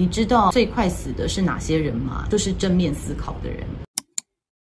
你知道最快死的是哪些人吗？就是正面思考的人。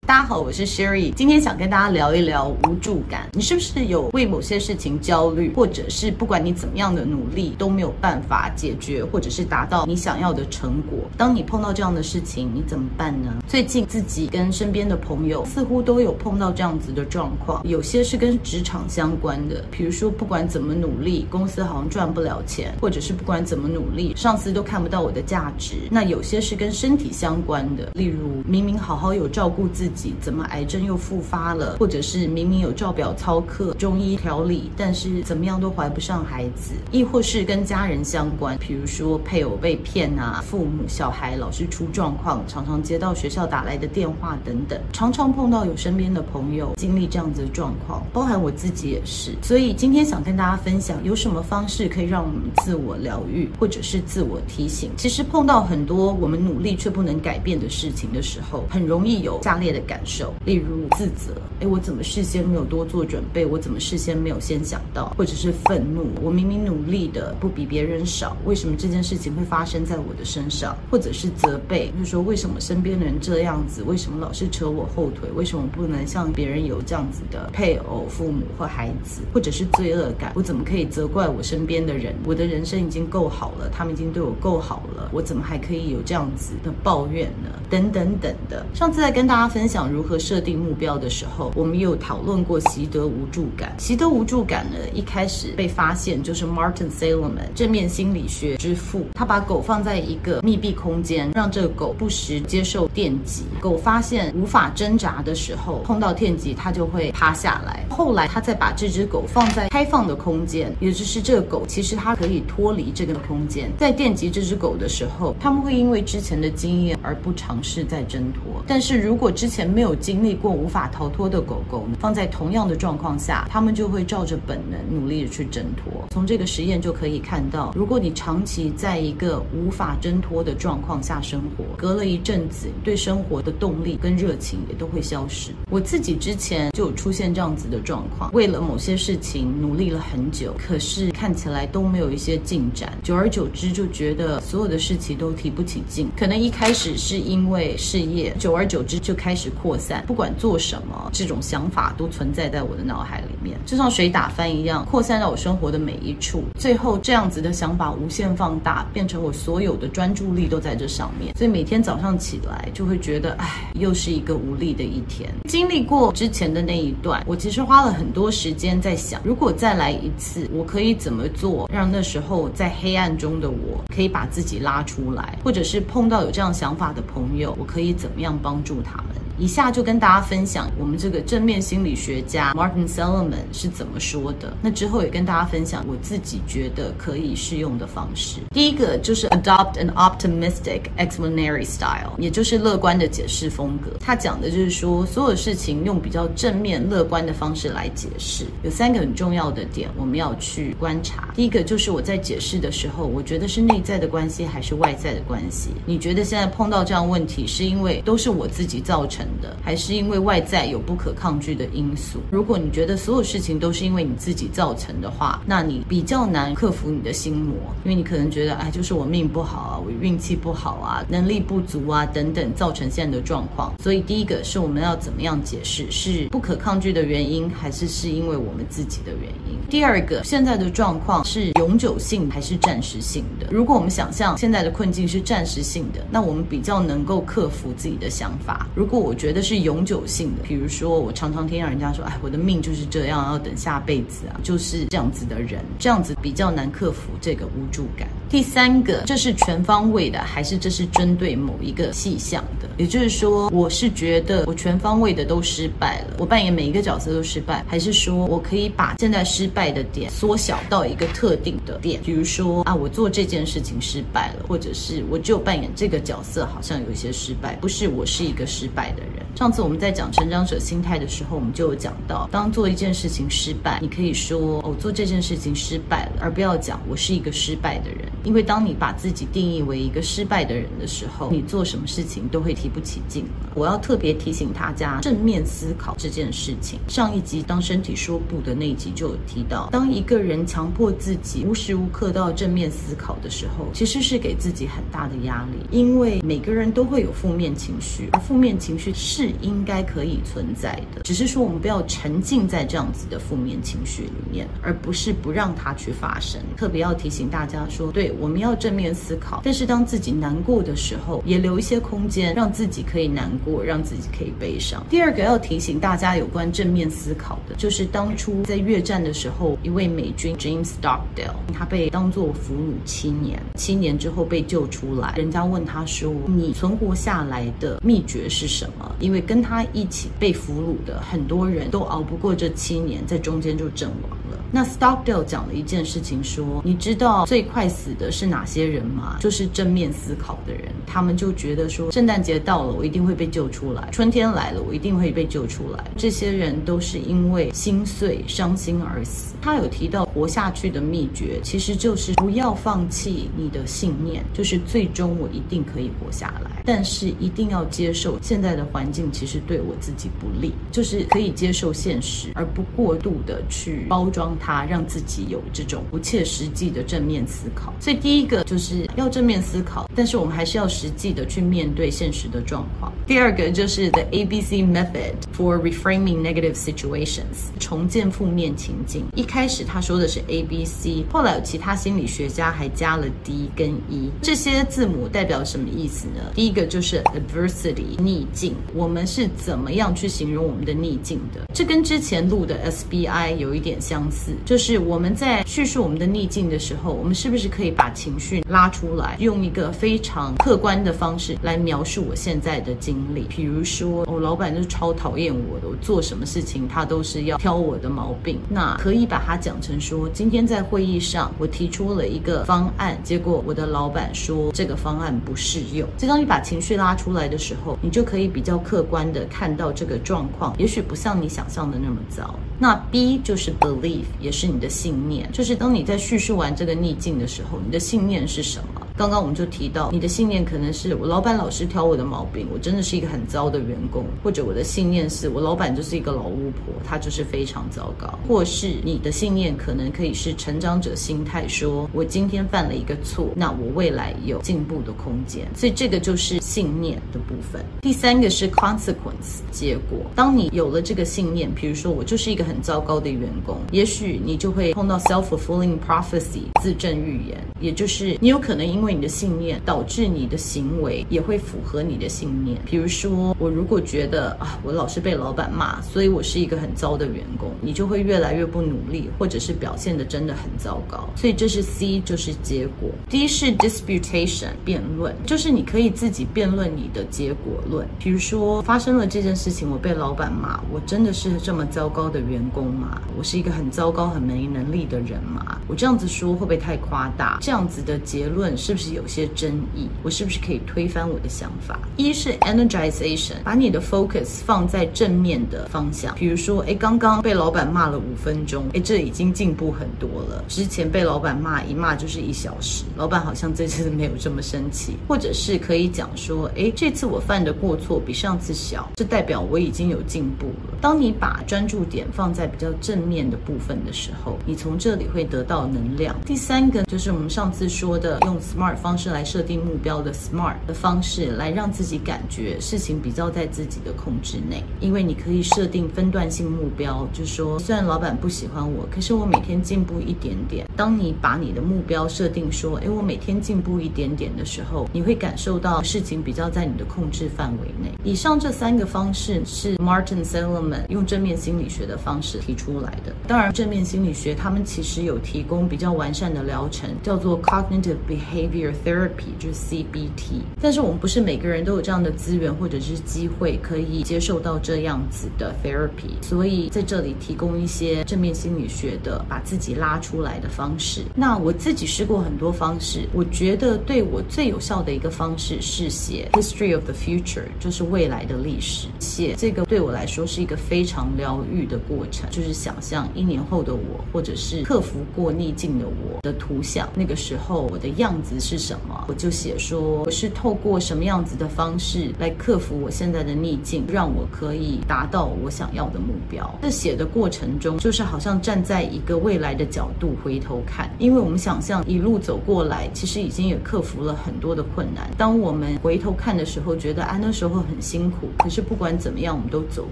大家好，我是 Sherry，今天想跟大家聊一聊无助感。你是不是有为某些事情焦虑，或者是不管你怎么样的努力都没有办法解决，或者是达到你想要的成果？当你碰到这样的事情，你怎么办呢？最近自己跟身边的朋友似乎都有碰到这样子的状况，有些是跟职场相关的，比如说不管怎么努力，公司好像赚不了钱，或者是不管怎么努力，上司都看不到我的价值。那有些是跟身体相关的，例如明明好好有照顾自己。怎么癌症又复发了？或者是明明有照表操课、中医调理，但是怎么样都怀不上孩子？亦或是跟家人相关，比如说配偶被骗啊，父母小孩老是出状况，常常接到学校打来的电话等等，常常碰到有身边的朋友经历这样子的状况，包含我自己也是。所以今天想跟大家分享，有什么方式可以让我们自我疗愈，或者是自我提醒。其实碰到很多我们努力却不能改变的事情的时候，很容易有下列的感受，例如自责，诶，我怎么事先没有多做准备？我怎么事先没有先想到？或者是愤怒，我明明努力的不比别人少，为什么这件事情会发生在我的身上？或者是责备，就是说为什么身边的人这样子？为什么老是扯我后腿？为什么不能像别人有这样子的配偶、父母或孩子？或者是罪恶感，我怎么可以责怪我身边的人？我的人生已经够好了，他们已经对我够好了，我怎么还可以有这样子的抱怨呢？等等等的。上次在跟大家分享想如何设定目标的时候，我们有讨论过习得无助感。习得无助感呢，一开始被发现就是 Martin Seligman 正面心理学之父，他把狗放在一个密闭空间，让这个狗不时接受电击。狗发现无法挣扎的时候，碰到电击它就会趴下来。后来他再把这只狗放在开放的空间，也就是这个狗其实它可以脱离这个空间。在电击这只狗的时候，他们会因为之前的经验而不尝试再挣脱。但是如果之前没有经历过无法逃脱的狗狗，放在同样的状况下，他们就会照着本能努力的去挣脱。从这个实验就可以看到，如果你长期在一个无法挣脱的状况下生活，隔了一阵子，对生活的动力跟热情也都会消失。我自己之前就有出现这样子的状况，为了某些事情努力了很久，可是看起来都没有一些进展，久而久之就觉得所有的事情都提不起劲。可能一开始是因为事业，久而久之就开始扩散，不管做什么，这种想法都存在在我的脑海里面，就像水打翻一样，扩散到我生活的每一处。最后，这样子的想法无限放大，变成我所有的专注力都在这上面。所以每天早上起来就会觉得，哎，又是一个无力的一天。经历过之前的那一段，我其实花了很多时间在想，如果再来一次，我可以怎么做，让那时候在黑暗中的我可以把自己拉出来，或者是碰到有这样想法的朋友，我可以怎么样帮助他们？以下就跟大家分享我们这个正面心理学家 Martin Seligman 是怎么说的。那之后也跟大家分享我自己觉得可以适用的方式。第一个就是 Adopt an optimistic explanatory style，也就是乐观的解释风格。他讲的就是说，所有事情用比较正面乐观的方式来解释。有三个很重要的点我们要去观察。第一个就是我在解释的时候，我觉得是内在的关系还是外在的关系？你觉得现在碰到这样问题，是因为都是我自己造成的，还是因为外在有不可抗拒的因素？如果你觉得所有事情都是因为你自己造成的话，那你比较难克服你的心魔，因为你可能觉得，哎，就是我命不好啊，我运气不好啊，能力不足啊，等等，造成现在的状况。所以第一个是我们要怎么样解释，是不可抗拒的原因，还是是因为我们自己的原因？第二个，现在的状况是永久性还是暂时性的？如果我们想象现在的困境是暂时性的，那我们比较能够克服自己的想法。如果我觉得是永久性的，比如说我常常听到人家说，哎，我的命就是这样，要等下辈子啊，就是这样子的人，这样子比较难克服这个无助感。第三个，这是全方位的，还是这是针对某一个气象的？也就是说，我是觉得我全方位的都失败了，我扮演每一个角色都失败，还是说我可以把现在失败的点缩小到一个特定的点？比如说啊，我做这件事情失败了，或者是我就扮演这个角色好像有一些失败，不是我是一个失败的人。上次我们在讲成长者心态的时候，我们就有讲到，当做一件事情失败，你可以说哦，做这件事情失败了，而不要讲我是一个失败的人。因为当你把自己定义为一个失败的人的时候，你做什么事情都会提不起劲。我要特别提醒大家，正面思考这件事情。上一集当身体说不的那一集就有提到，当一个人强迫自己无时无刻都要正面思考的时候，其实是给自己很大的压力。因为每个人都会有负面情绪，而负面情绪是应该可以存在的，只是说我们不要沉浸在这样子的负面情绪里面，而不是不让它去发生。特别要提醒大家说，对，我们要正面思考，但是当自己难过的时候，也留一些空间，让自己可以难过，让自己可以悲伤。第二个要提醒大家有关正面思考的，就是当初在越战的时候，一位美军 James Stockdale，他被当作俘虏七年，七年之后被救出来，人家问他说：“你存活下来的秘诀是什么？”因为跟他一起被俘虏的很多人都熬不过这七年，在中间就阵亡了。那 Stockdale 讲了一件事情，说：“你知道最快死的是哪些人吗？就是正面思考的人。他们就觉得说，圣诞节到了，我一定会被救出来；春天来了，我一定会被救出来。这些人都是因为心碎、伤心而死。”他有提到活下去的秘诀，其实就是不要放弃你的信念，就是最终我一定可以活下来。但是一定要接受现在的环境其实对我自己不利，就是可以接受现实，而不过度的去包装它，让自己有这种不切实际的正面思考。所以第一个就是要正面思考，但是我们还是要实际的去面对现实的状况。第二个就是 The ABC Method for Reframing Negative Situations，重建负面情境。一开始他说的是 A B C，后来有其他心理学家还加了 D 跟 E，这些字母代表什么意思呢？第一个就是 adversity 逆境，我们是怎么样去形容我们的逆境的？这跟之前录的 SBI 有一点相似，就是我们在叙述我们的逆境的时候，我们是不是可以把情绪拉出来，用一个非常客观观的方式来描述我现在的经历？比如说，我老板就是超讨厌我的，我做什么事情他都是要挑我的毛病，那可以把它讲成说，今天在会议上我提出了一个方案，结果我的老板说这个方案不适用。就当你把情绪拉出来的时候，你就可以比较客观的看到这个状况，也许不像你想象的那么糟。那 B 就是 belief，也是你的信念，就是当你在叙述完这个逆境的时候，你的信念是什么？刚刚我们就提到，你的信念可能是我老板老是挑我的毛病，我真的是一个很糟的员工；或者我的信念是我老板就是一个老巫婆，她就是非常糟糕；或是你的信念可能可以是成长者心态，说我今天犯了一个错，那我未来有进步的空间。所以这个就是信念的部分。第三个是 consequence，结果。当你有了这个信念，比如说我就是一个很糟糕的员工，也许你就会碰到 self-fulfilling prophecy，自证预言，也就是你有可能因为因为你的信念导致你的行为也会符合你的信念。比如说，我如果觉得啊，我老是被老板骂，所以我是一个很糟的员工，你就会越来越不努力，或者是表现得真的很糟糕。所以这是 C，就是结果。D 是 disputation，辩论，就是你可以自己辩论你的结果论。比如说，发生了这件事情，我被老板骂，我真的是这么糟糕的员工吗？我是一个很糟糕、很没能力的人吗？我这样子说会不会太夸大？这样子的结论是。是不是有些争议？我是不是可以推翻我的想法？一是 energization，把你的 focus 放在正面的方向，比如说，哎，刚刚被老板骂了五分钟，哎，这已经进步很多了。之前被老板骂一骂就是一小时，老板好像这次没有这么生气。或者是可以讲说，哎，这次我犯的过错比上次小，这代表我已经有进步了。当你把专注点放在比较正面的部分的时候，你从这里会得到能量。第三个就是我们上次说的用 smart。方式来设定目标的 SMART 的方式，来让自己感觉事情比较在自己的控制内。因为你可以设定分段性目标，就说，虽然老板不喜欢我，可是我每天进步一点点。当你把你的目标设定说，诶，我每天进步一点点的时候，你会感受到事情比较在你的控制范围内。以上这三个方式是 Martin Seligman 用正面心理学的方式提出来的。当然，正面心理学他们其实有提供比较完善的疗程，叫做 Cognitive Behavior。Your Therapy，就是 CBT。但是我们不是每个人都有这样的资源或者是机会可以接受到这样子的 therapy，所以在这里提供一些正面心理学的把自己拉出来的方式。那我自己试过很多方式，我觉得对我最有效的一个方式是写 History of the Future，就是未来的历史。写这个对我来说是一个非常疗愈的过程，就是想象一年后的我，或者是克服过逆境的我的图像，那个时候我的样子是什么？我就写说我是透过什么样子的方式来克服我现在的逆境，让我可以达到我想要的目标。在写的过程中，就是好像站在一个未来的角度回头看，因为我们想象一路走过来，其实已经也克服了很多的困难。当我们回头看的时候，觉得啊那时候很辛苦，可是不管怎么样，我们都走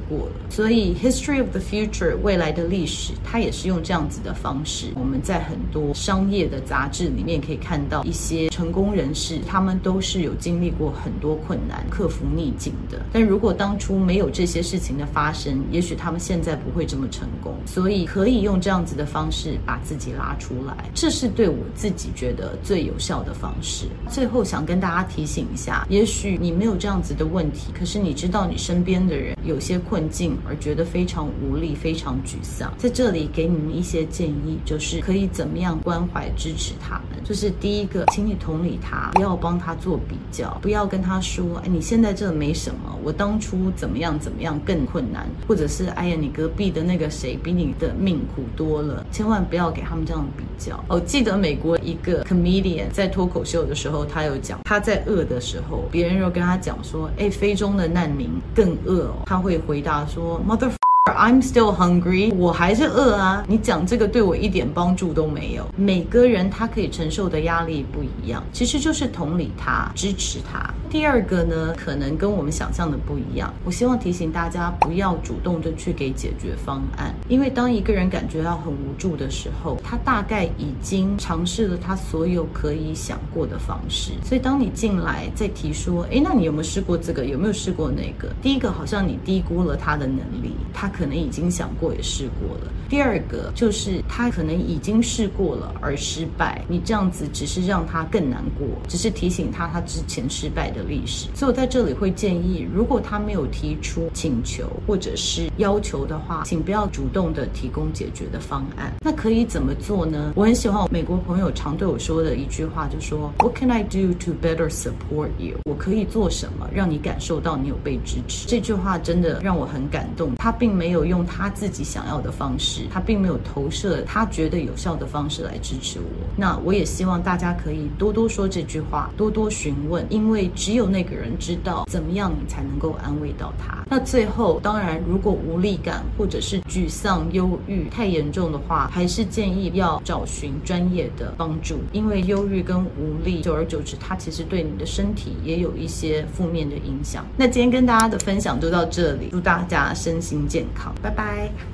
过了。所以 History of the Future 未来的历史，它也是用这样子的方式。我们在很多商业的杂志里面可以看到一些些成功人士，他们都是有经历过很多困难，克服逆境的。但如果当初没有这些事情的发生，也许他们现在不会这么成功。所以可以用这样子的方式把自己拉出来，这是对我自己觉得最有效的方式。最后想跟大家提醒一下，也许你没有这样子的问题，可是你知道你身边的人有些困境而觉得非常无力、非常沮丧。在这里给你们一些建议，就是可以怎么样关怀支持他们。就是第一个，请你同理他，不要帮他做比较，不要跟他说，哎，你现在这没什么，我当初怎么样怎么样更困难，或者是哎呀，你隔壁的那个谁比你的命苦多了，千万不要给他们这样比较。我记得美国一个 comedian 在脱口秀的时候，他有讲，他在饿的时候，别人又跟他讲说，哎，非洲的难民更饿，他会回答说，mother。I'm still hungry，我还是饿啊！你讲这个对我一点帮助都没有。每个人他可以承受的压力不一样，其实就是同理他，支持他。第二个呢，可能跟我们想象的不一样。我希望提醒大家，不要主动的去给解决方案，因为当一个人感觉到很无助的时候，他大概已经尝试了他所有可以想过的方式。所以当你进来再提说，诶，那你有没有试过这个？有没有试过那个？第一个好像你低估了他的能力，他。可可能已经想过也试过了。第二个就是他可能已经试过了而失败，你这样子只是让他更难过，只是提醒他他之前失败的历史。所以我在这里会建议，如果他没有提出请求或者是要求的话，请不要主动的提供解决的方案。那可以怎么做呢？我很喜欢美国朋友常对我说的一句话，就说 What can I do to better support you？我可以做什么让你感受到你有被支持？这句话真的让我很感动。他并没有有用他自己想要的方式。他并没有投射他觉得有效的方式来支持我。那我也希望大家可以多多说这句话，多多询问，因为只有那个人知道怎么样你才能够安慰到他。那最后，当然，如果无力感或者是沮丧、忧郁太严重的话，还是建议要找寻专业的帮助，因为忧郁跟无力，久而久之，它其实对你的身体也有一些负面的影响。那今天跟大家的分享就到这里，祝大家身心健康，好拜拜。